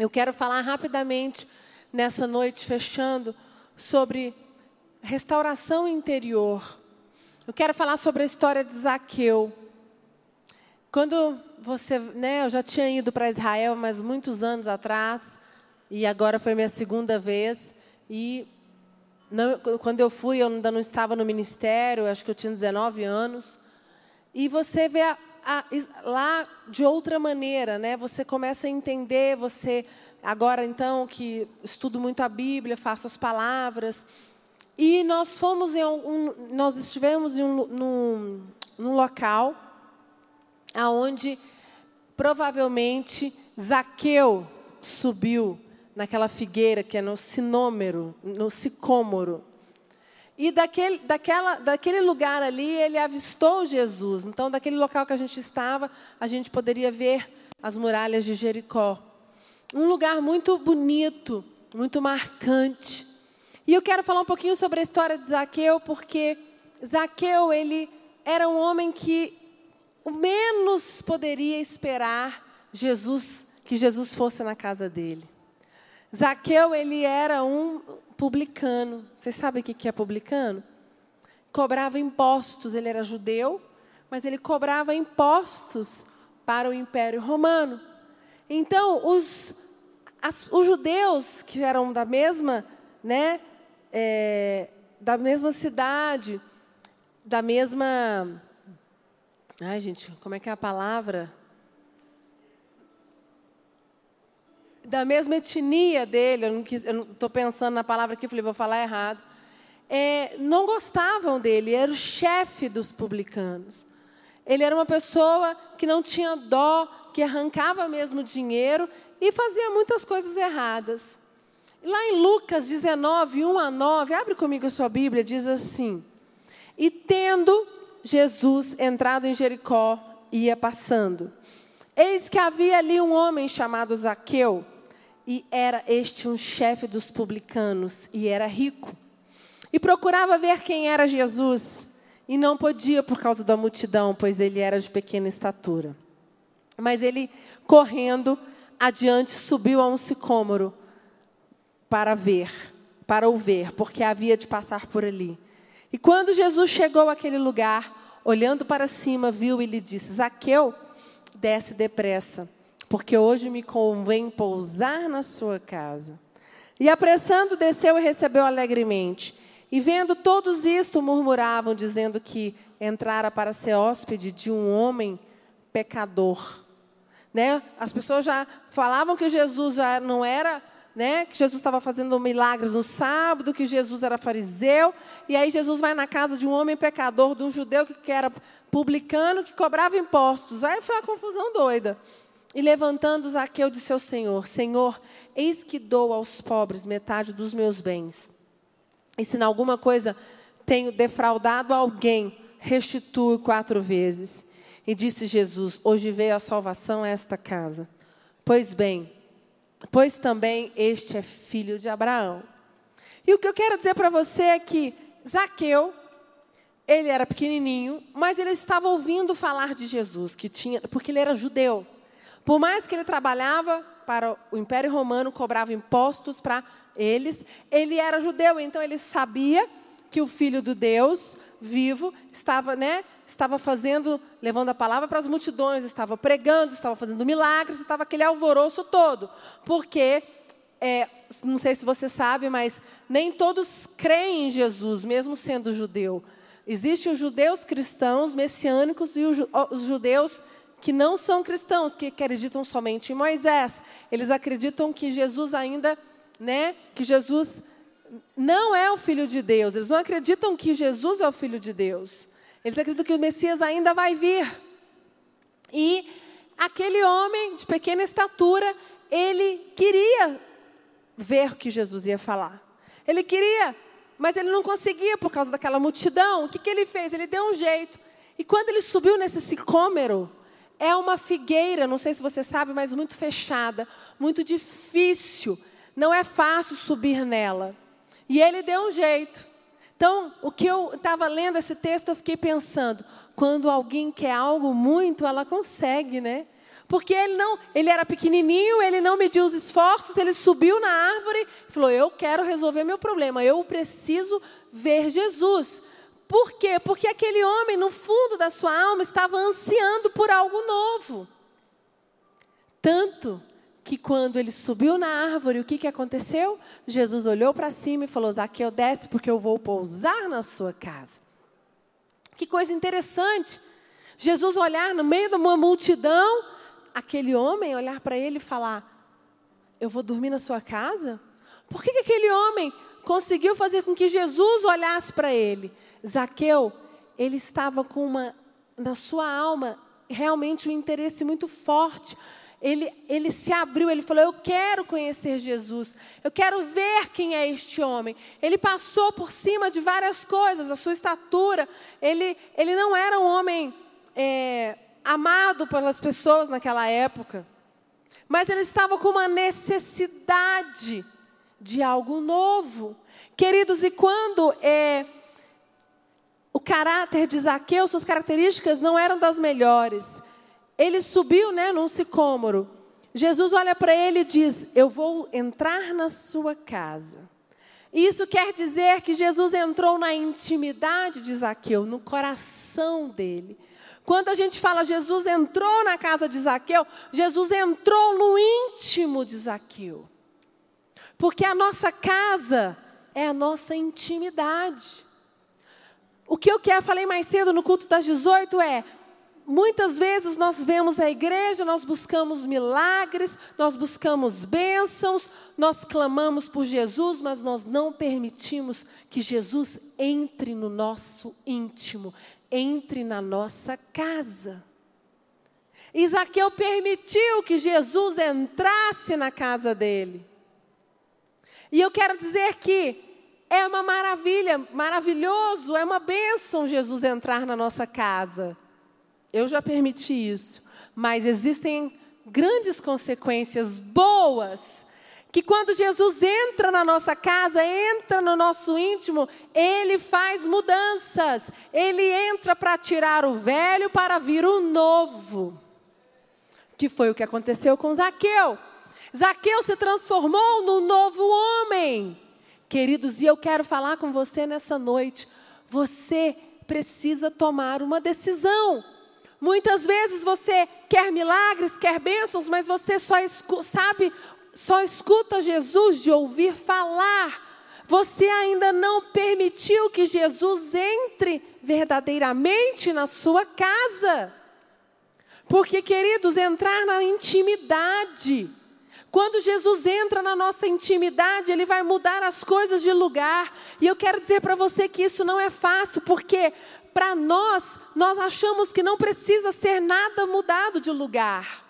Eu quero falar rapidamente nessa noite, fechando, sobre restauração interior. Eu quero falar sobre a história de Zaqueu. Quando você, né, eu já tinha ido para Israel, mas muitos anos atrás, e agora foi minha segunda vez, e não, quando eu fui, eu ainda não estava no ministério, acho que eu tinha 19 anos, e você vê a, a, lá de outra maneira, né? Você começa a entender, você agora então que estudo muito a Bíblia, faço as palavras, e nós fomos em um, nós estivemos em um, num, num local aonde provavelmente Zaqueu subiu naquela figueira que é no sinômero, no sicômoro. E daquele, daquela, daquele lugar ali, ele avistou Jesus. Então, daquele local que a gente estava, a gente poderia ver as muralhas de Jericó. Um lugar muito bonito, muito marcante. E eu quero falar um pouquinho sobre a história de Zaqueu, porque Zaqueu, ele era um homem que o menos poderia esperar Jesus, que Jesus fosse na casa dele. Zaqueu, ele era um publicano. Vocês sabem o que é publicano? Cobrava impostos, ele era judeu, mas ele cobrava impostos para o Império Romano. Então, os, as, os judeus que eram da mesma né, é, da mesma cidade, da mesma. Ai, gente, como é que é a palavra? Da mesma etnia dele, eu não estou pensando na palavra aqui, falei, vou falar errado. É, não gostavam dele, era o chefe dos publicanos. Ele era uma pessoa que não tinha dó, que arrancava mesmo dinheiro e fazia muitas coisas erradas. Lá em Lucas 19, 1 a 9, abre comigo a sua Bíblia, diz assim: E tendo Jesus entrado em Jericó, ia passando. Eis que havia ali um homem chamado Zaqueu, e era este um chefe dos publicanos, e era rico. E procurava ver quem era Jesus, e não podia por causa da multidão, pois ele era de pequena estatura. Mas ele, correndo adiante, subiu a um sicômoro para ver, para o ver, porque havia de passar por ali. E quando Jesus chegou àquele lugar, olhando para cima, viu e lhe disse: Zaqueu, desce depressa, porque hoje me convém pousar na sua casa. E apressando, desceu e recebeu alegremente. E vendo todos isto, murmuravam, dizendo que entrara para ser hóspede de um homem pecador. Né? As pessoas já falavam que Jesus já não era né, que Jesus estava fazendo milagres no sábado, que Jesus era fariseu, e aí Jesus vai na casa de um homem pecador, de um judeu que era publicano, que cobrava impostos. Aí foi uma confusão doida. E levantando Zaqueu disse ao Senhor: Senhor, eis que dou aos pobres metade dos meus bens. E se em alguma coisa tenho defraudado alguém, restituo quatro vezes. E disse Jesus: Hoje veio a salvação a esta casa. Pois bem, pois também este é filho de Abraão. E o que eu quero dizer para você é que Zaqueu, ele era pequenininho, mas ele estava ouvindo falar de Jesus, que tinha, porque ele era judeu. Por mais que ele trabalhava para o Império Romano, cobrava impostos para eles, ele era judeu, então ele sabia que o filho do Deus vivo estava, né, estava fazendo, levando a palavra para as multidões, estava pregando, estava fazendo milagres, estava aquele alvoroço todo. Porque, é, não sei se você sabe, mas nem todos creem em Jesus, mesmo sendo judeu. Existem os judeus cristãos, messiânicos, e os judeus que não são cristãos, que acreditam somente em Moisés. Eles acreditam que Jesus ainda, né, que Jesus não é o Filho de Deus. Eles não acreditam que Jesus é o Filho de Deus. Eles acreditam que o Messias ainda vai vir. E aquele homem de pequena estatura, ele queria ver o que Jesus ia falar. Ele queria, mas ele não conseguia por causa daquela multidão. O que, que ele fez? Ele deu um jeito. E quando ele subiu nesse sicômero, é uma figueira, não sei se você sabe, mas muito fechada, muito difícil. Não é fácil subir nela. E ele deu um jeito. Então, o que eu estava lendo esse texto, eu fiquei pensando, quando alguém quer algo muito, ela consegue, né? Porque ele não, ele era pequenininho, ele não mediu os esforços, ele subiu na árvore e falou: "Eu quero resolver meu problema, eu preciso ver Jesus". Por quê? Porque aquele homem, no fundo da sua alma, estava ansiando por algo novo. Tanto que quando ele subiu na árvore, o que, que aconteceu? Jesus olhou para cima e falou: Zaqueu, desce, porque eu vou pousar na sua casa. Que coisa interessante. Jesus olhar no meio de uma multidão aquele homem olhar para ele e falar: Eu vou dormir na sua casa? Por que, que aquele homem conseguiu fazer com que Jesus olhasse para ele? Zaqueu, ele estava com uma, na sua alma, realmente um interesse muito forte. Ele, ele se abriu, ele falou: Eu quero conhecer Jesus, eu quero ver quem é este homem. Ele passou por cima de várias coisas, a sua estatura. Ele, ele não era um homem. É, amado pelas pessoas naquela época. Mas ele estava com uma necessidade de algo novo. Queridos, e quando é, o caráter de Zaqueu, suas características não eram das melhores. Ele subiu né, num sicômoro. Jesus olha para ele e diz: Eu vou entrar na sua casa. Isso quer dizer que Jesus entrou na intimidade de Zaqueu, no coração dele. Quando a gente fala Jesus entrou na casa de Zaqueu, Jesus entrou no íntimo de Zaqueu. Porque a nossa casa é a nossa intimidade. O que eu quero, falei mais cedo no culto das 18 é: muitas vezes nós vemos a igreja, nós buscamos milagres, nós buscamos bênçãos, nós clamamos por Jesus, mas nós não permitimos que Jesus entre no nosso íntimo, entre na nossa casa. Isaqueu permitiu que Jesus entrasse na casa dele. E eu quero dizer que é uma maravilha, maravilhoso, é uma bênção Jesus entrar na nossa casa. Eu já permiti isso, mas existem grandes consequências boas que quando Jesus entra na nossa casa, entra no nosso íntimo, ele faz mudanças. Ele entra para tirar o velho para vir o novo. Que foi o que aconteceu com Zaqueu. Zaqueu se transformou num novo homem. Queridos, e eu quero falar com você nessa noite. Você precisa tomar uma decisão. Muitas vezes você quer milagres, quer bênçãos, mas você só sabe só escuta Jesus de ouvir falar. Você ainda não permitiu que Jesus entre verdadeiramente na sua casa. Porque, queridos, entrar na intimidade. Quando Jesus entra na nossa intimidade, Ele vai mudar as coisas de lugar. E eu quero dizer para você que isso não é fácil, porque para nós, nós achamos que não precisa ser nada mudado de lugar.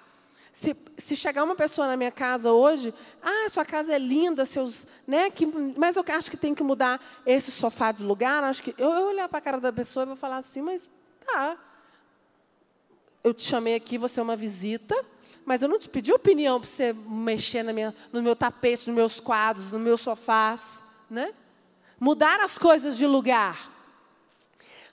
Se, se chegar uma pessoa na minha casa hoje, ah, sua casa é linda, seus, né? Que, mas eu acho que tem que mudar esse sofá de lugar. Acho que eu, eu olhar para a cara da pessoa e vou falar assim, mas tá. Eu te chamei aqui, você é uma visita, mas eu não te pedi opinião para você mexer na minha, no meu tapete, nos meus quadros, nos meus sofás, né? Mudar as coisas de lugar.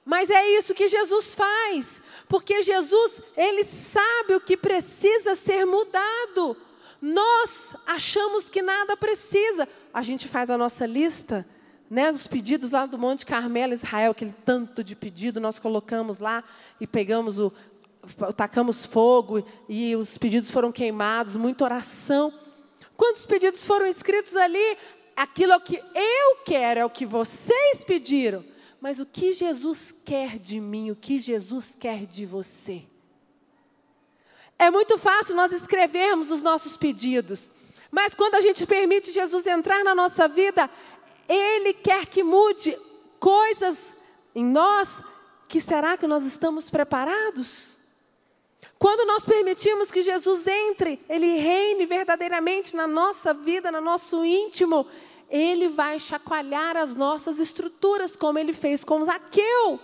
Mas é isso que Jesus faz. Porque Jesus, ele sabe o que precisa ser mudado. Nós achamos que nada precisa. A gente faz a nossa lista, né, dos pedidos lá do Monte Carmelo, Israel, aquele tanto de pedido, nós colocamos lá e pegamos o tacamos fogo e os pedidos foram queimados, muita oração. Quantos pedidos foram escritos ali? Aquilo é que eu quero, é o que vocês pediram mas o que Jesus quer de mim, o que Jesus quer de você. É muito fácil nós escrevermos os nossos pedidos, mas quando a gente permite Jesus entrar na nossa vida, Ele quer que mude coisas em nós que será que nós estamos preparados? Quando nós permitimos que Jesus entre, Ele reine verdadeiramente na nossa vida, no nosso íntimo, ele vai chacoalhar as nossas estruturas, como ele fez com Zaqueu.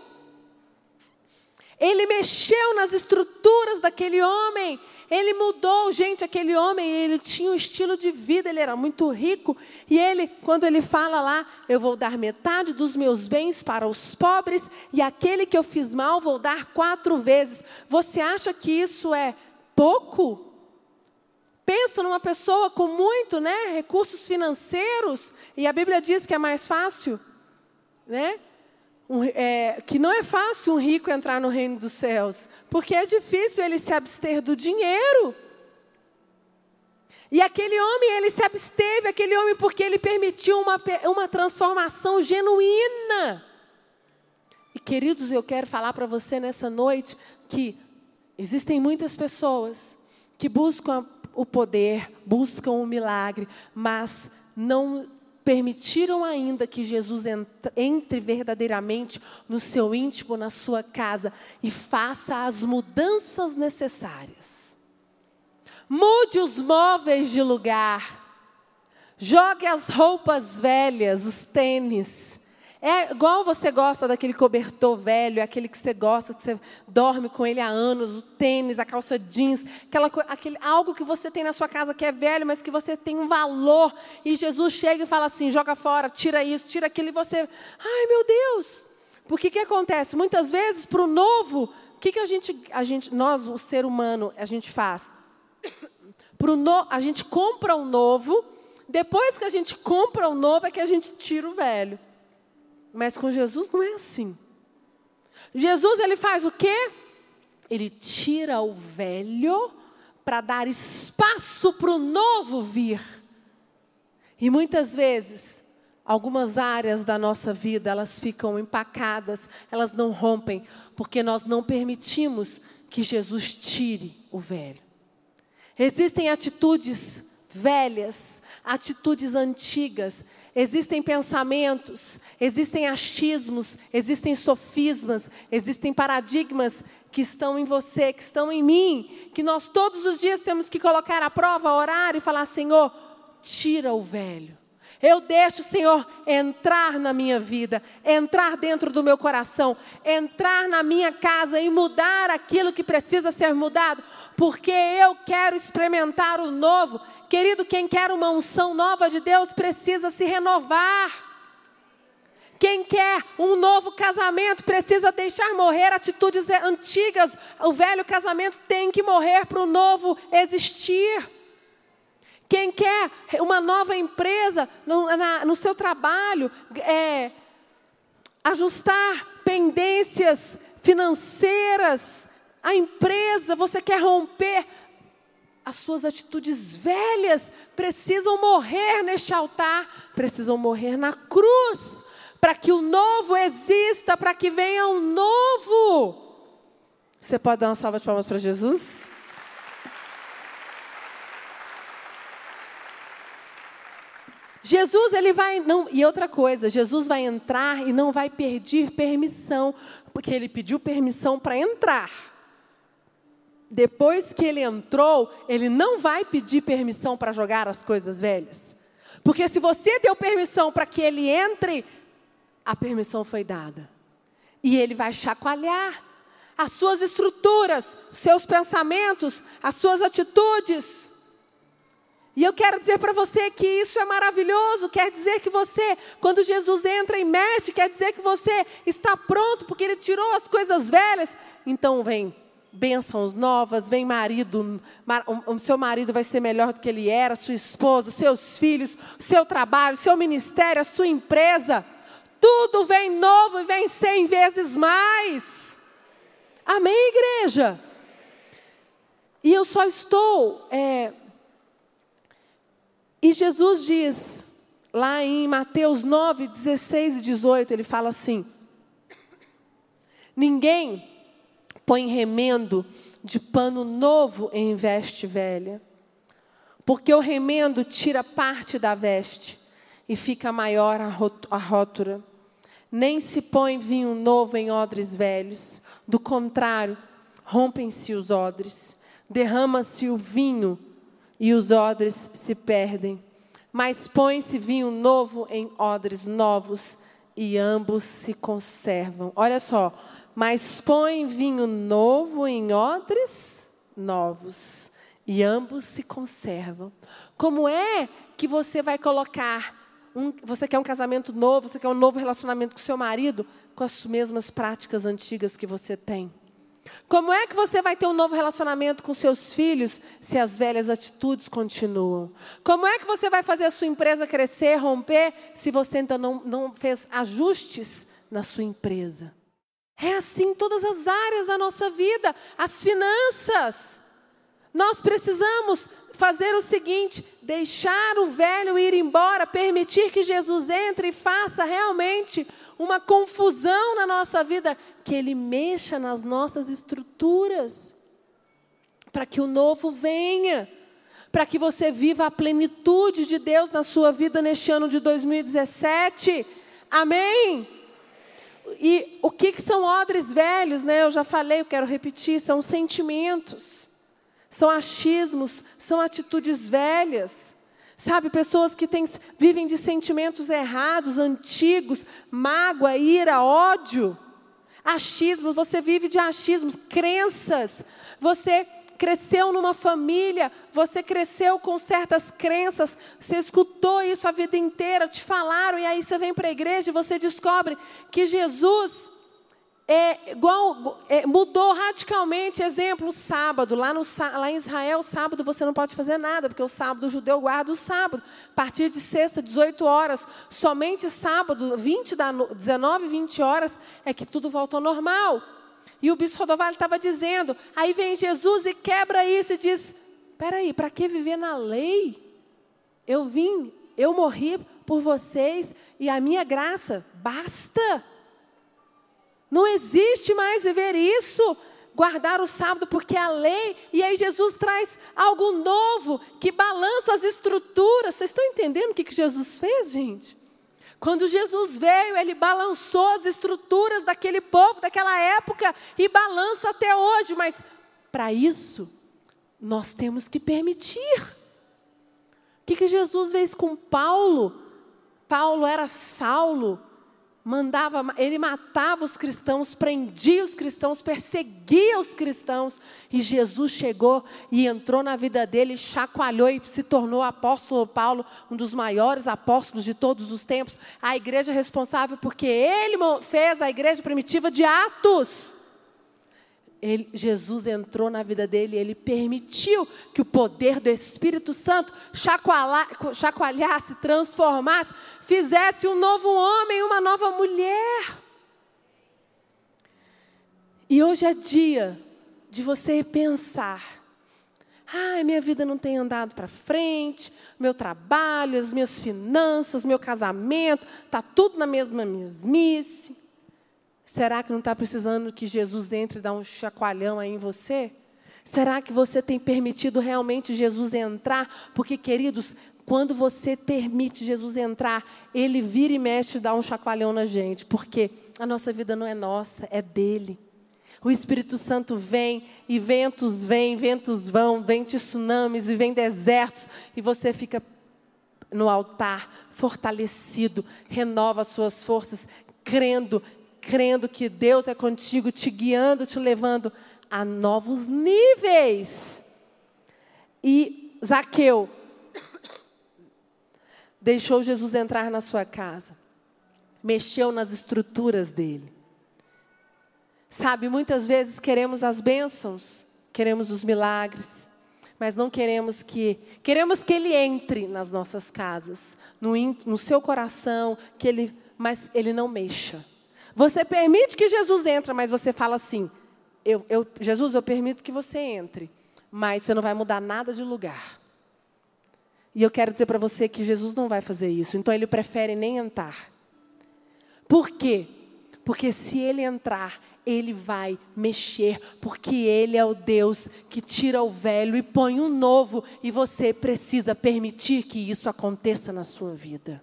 Ele mexeu nas estruturas daquele homem. Ele mudou, gente, aquele homem, ele tinha um estilo de vida, ele era muito rico. E ele, quando ele fala lá, eu vou dar metade dos meus bens para os pobres, e aquele que eu fiz mal vou dar quatro vezes. Você acha que isso é pouco. Pensa numa pessoa com muito, né, recursos financeiros, e a Bíblia diz que é mais fácil, né? Um, é, que não é fácil um rico entrar no reino dos céus, porque é difícil ele se abster do dinheiro. E aquele homem, ele se absteve, aquele homem, porque ele permitiu uma, uma transformação genuína. E queridos, eu quero falar para você nessa noite que existem muitas pessoas que buscam o poder, buscam o milagre, mas não permitiram ainda que Jesus entre verdadeiramente no seu íntimo, na sua casa e faça as mudanças necessárias. Mude os móveis de lugar. Jogue as roupas velhas, os tênis é igual você gosta daquele cobertor velho, aquele que você gosta, que você dorme com ele há anos, o tênis, a calça jeans, aquela, aquele, algo que você tem na sua casa que é velho, mas que você tem um valor. E Jesus chega e fala assim: joga fora, tira isso, tira aquilo, e você, ai meu Deus. Porque que acontece? Muitas vezes, para o novo, o que, que a, gente, a gente, nós, o ser humano, a gente faz? Pro no, a gente compra o um novo, depois que a gente compra o um novo, é que a gente tira o velho. Mas com Jesus não é assim. Jesus ele faz o quê? Ele tira o velho para dar espaço para o novo vir. E muitas vezes, algumas áreas da nossa vida, elas ficam empacadas, elas não rompem, porque nós não permitimos que Jesus tire o velho. Existem atitudes velhas, atitudes antigas Existem pensamentos, existem achismos, existem sofismas, existem paradigmas que estão em você, que estão em mim, que nós todos os dias temos que colocar à prova, orar e falar: Senhor, tira o velho. Eu deixo o Senhor entrar na minha vida, entrar dentro do meu coração, entrar na minha casa e mudar aquilo que precisa ser mudado, porque eu quero experimentar o novo. Querido, quem quer uma unção nova de Deus precisa se renovar. Quem quer um novo casamento precisa deixar morrer atitudes antigas. O velho casamento tem que morrer para o novo existir. Quem quer uma nova empresa no, na, no seu trabalho, é, ajustar pendências financeiras, a empresa, você quer romper as suas atitudes velhas precisam morrer neste altar, precisam morrer na cruz, para que o novo exista, para que venha o um novo. Você pode dar uma salva de palmas para Jesus? Jesus, ele vai. Não, e outra coisa, Jesus vai entrar e não vai pedir permissão, porque ele pediu permissão para entrar depois que ele entrou, ele não vai pedir permissão para jogar as coisas velhas. Porque se você deu permissão para que ele entre, a permissão foi dada. E ele vai chacoalhar as suas estruturas, seus pensamentos, as suas atitudes. E eu quero dizer para você que isso é maravilhoso, quer dizer que você, quando Jesus entra e mexe, quer dizer que você está pronto, porque ele tirou as coisas velhas. Então vem bênçãos novas, vem marido, o seu marido vai ser melhor do que ele era, sua esposa, seus filhos, seu trabalho, seu ministério, a sua empresa. Tudo vem novo e vem cem vezes mais. Amém, igreja? E eu só estou. É... E Jesus diz, lá em Mateus 9, 16 e 18, ele fala assim: Ninguém põe remendo de pano novo em veste velha. Porque o remendo tira parte da veste e fica maior a rótura. Nem se põe vinho novo em odres velhos. Do contrário, rompem-se os odres, derrama-se o vinho e os odres se perdem. Mas põe-se vinho novo em odres novos e ambos se conservam. Olha só, mas põe vinho novo em odres novos, e ambos se conservam. Como é que você vai colocar um, você quer um casamento novo, você quer um novo relacionamento com seu marido, com as mesmas práticas antigas que você tem? Como é que você vai ter um novo relacionamento com seus filhos se as velhas atitudes continuam? Como é que você vai fazer a sua empresa crescer, romper, se você ainda não, não fez ajustes na sua empresa? É assim em todas as áreas da nossa vida. As finanças. Nós precisamos fazer o seguinte: deixar o velho ir embora, permitir que Jesus entre e faça realmente uma confusão na nossa vida, que Ele mexa nas nossas estruturas, para que o novo venha, para que você viva a plenitude de Deus na sua vida neste ano de 2017. Amém? E o que, que são odres velhos, né? Eu já falei, eu quero repetir, são sentimentos, são achismos, são atitudes velhas. Sabe, pessoas que têm, vivem de sentimentos errados, antigos, mágoa, ira, ódio, achismos, você vive de achismos, crenças. Você cresceu numa família, você cresceu com certas crenças, você escutou isso a vida inteira, te falaram, e aí você vem para a igreja e você descobre que Jesus é, igual, é, mudou radicalmente. Exemplo, o sábado. Lá, no, lá em Israel, sábado você não pode fazer nada, porque o sábado o judeu guarda o sábado. A partir de sexta, 18 horas. Somente sábado, 20 da, 19, 20 horas, é que tudo volta ao normal. E o bispo Rodovalho estava dizendo. Aí vem Jesus e quebra isso e diz: Peraí, para que viver na lei? Eu vim, eu morri por vocês e a minha graça basta. Não existe mais viver isso, guardar o sábado, porque a lei, e aí Jesus traz algo novo que balança as estruturas. Vocês estão entendendo o que, que Jesus fez, gente? Quando Jesus veio, ele balançou as estruturas daquele povo, daquela época, e balança até hoje, mas para isso, nós temos que permitir. O que, que Jesus fez com Paulo? Paulo era Saulo, mandava, ele matava os cristãos, prendia os cristãos, perseguia os cristãos. E Jesus chegou e entrou na vida dele, chacoalhou e se tornou apóstolo Paulo, um dos maiores apóstolos de todos os tempos. A igreja responsável porque ele fez a igreja primitiva de Atos ele, Jesus entrou na vida dele ele permitiu que o poder do Espírito Santo chacoalhasse, transformasse, fizesse um novo homem, uma nova mulher. E hoje é dia de você pensar. Ai, minha vida não tem andado para frente, meu trabalho, as minhas finanças, meu casamento, está tudo na mesma mesmice. Será que não está precisando que Jesus entre e dá um chacoalhão aí em você? Será que você tem permitido realmente Jesus entrar? Porque, queridos, quando você permite Jesus entrar, ele vira e mexe e dá um chacoalhão na gente. Porque a nossa vida não é nossa, é dele. O Espírito Santo vem e ventos vêm, ventos vão, vem tsunamis e vem desertos, e você fica no altar, fortalecido, renova suas forças, crendo crendo que Deus é contigo, te guiando, te levando a novos níveis. E Zaqueu deixou Jesus entrar na sua casa, mexeu nas estruturas dele. Sabe, muitas vezes queremos as bênçãos, queremos os milagres, mas não queremos que queremos que ele entre nas nossas casas, no, no seu coração, que ele, mas ele não mexa. Você permite que Jesus entre, mas você fala assim: eu, eu, Jesus, eu permito que você entre, mas você não vai mudar nada de lugar. E eu quero dizer para você que Jesus não vai fazer isso, então ele prefere nem entrar. Por quê? Porque se ele entrar, ele vai mexer, porque ele é o Deus que tira o velho e põe um novo, e você precisa permitir que isso aconteça na sua vida.